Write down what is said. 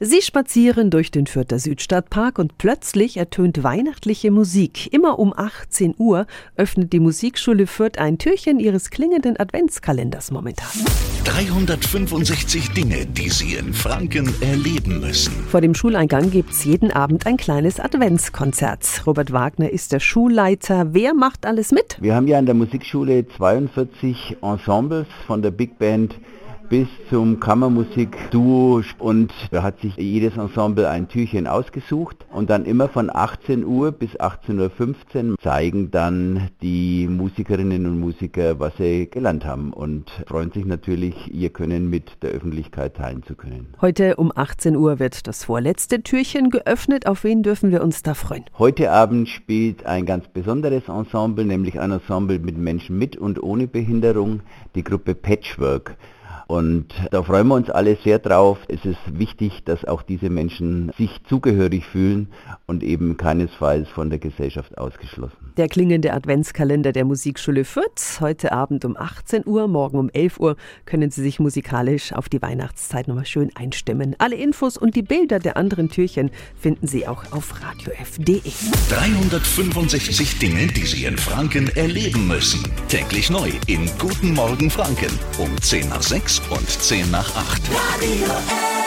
Sie spazieren durch den Fürther Südstadtpark und plötzlich ertönt weihnachtliche Musik. Immer um 18 Uhr öffnet die Musikschule Fürth ein Türchen ihres klingenden Adventskalenders momentan. 365 Dinge, die Sie in Franken erleben müssen. Vor dem Schuleingang gibt's jeden Abend ein kleines Adventskonzert. Robert Wagner ist der Schulleiter. Wer macht alles mit? Wir haben ja an der Musikschule 42 Ensembles von der Big Band bis zum Kammermusik-Duo und da hat sich jedes Ensemble ein Türchen ausgesucht und dann immer von 18 Uhr bis 18.15 Uhr zeigen dann die Musikerinnen und Musiker, was sie gelernt haben und freuen sich natürlich, ihr Können mit der Öffentlichkeit teilen zu können. Heute um 18 Uhr wird das vorletzte Türchen geöffnet. Auf wen dürfen wir uns da freuen? Heute Abend spielt ein ganz besonderes Ensemble, nämlich ein Ensemble mit Menschen mit und ohne Behinderung, die Gruppe Patchwork. Und da freuen wir uns alle sehr drauf. Es ist wichtig, dass auch diese Menschen sich zugehörig fühlen und eben keinesfalls von der Gesellschaft ausgeschlossen. Der klingende Adventskalender der Musikschule Fürth. Heute Abend um 18 Uhr, morgen um 11 Uhr können Sie sich musikalisch auf die Weihnachtszeit nochmal schön einstimmen. Alle Infos und die Bilder der anderen Türchen finden Sie auch auf radiof.de. 365 Dinge, die Sie in Franken erleben müssen. Täglich neu in Guten Morgen Franken um 10 nach 6 und 10 nach 8. Radio.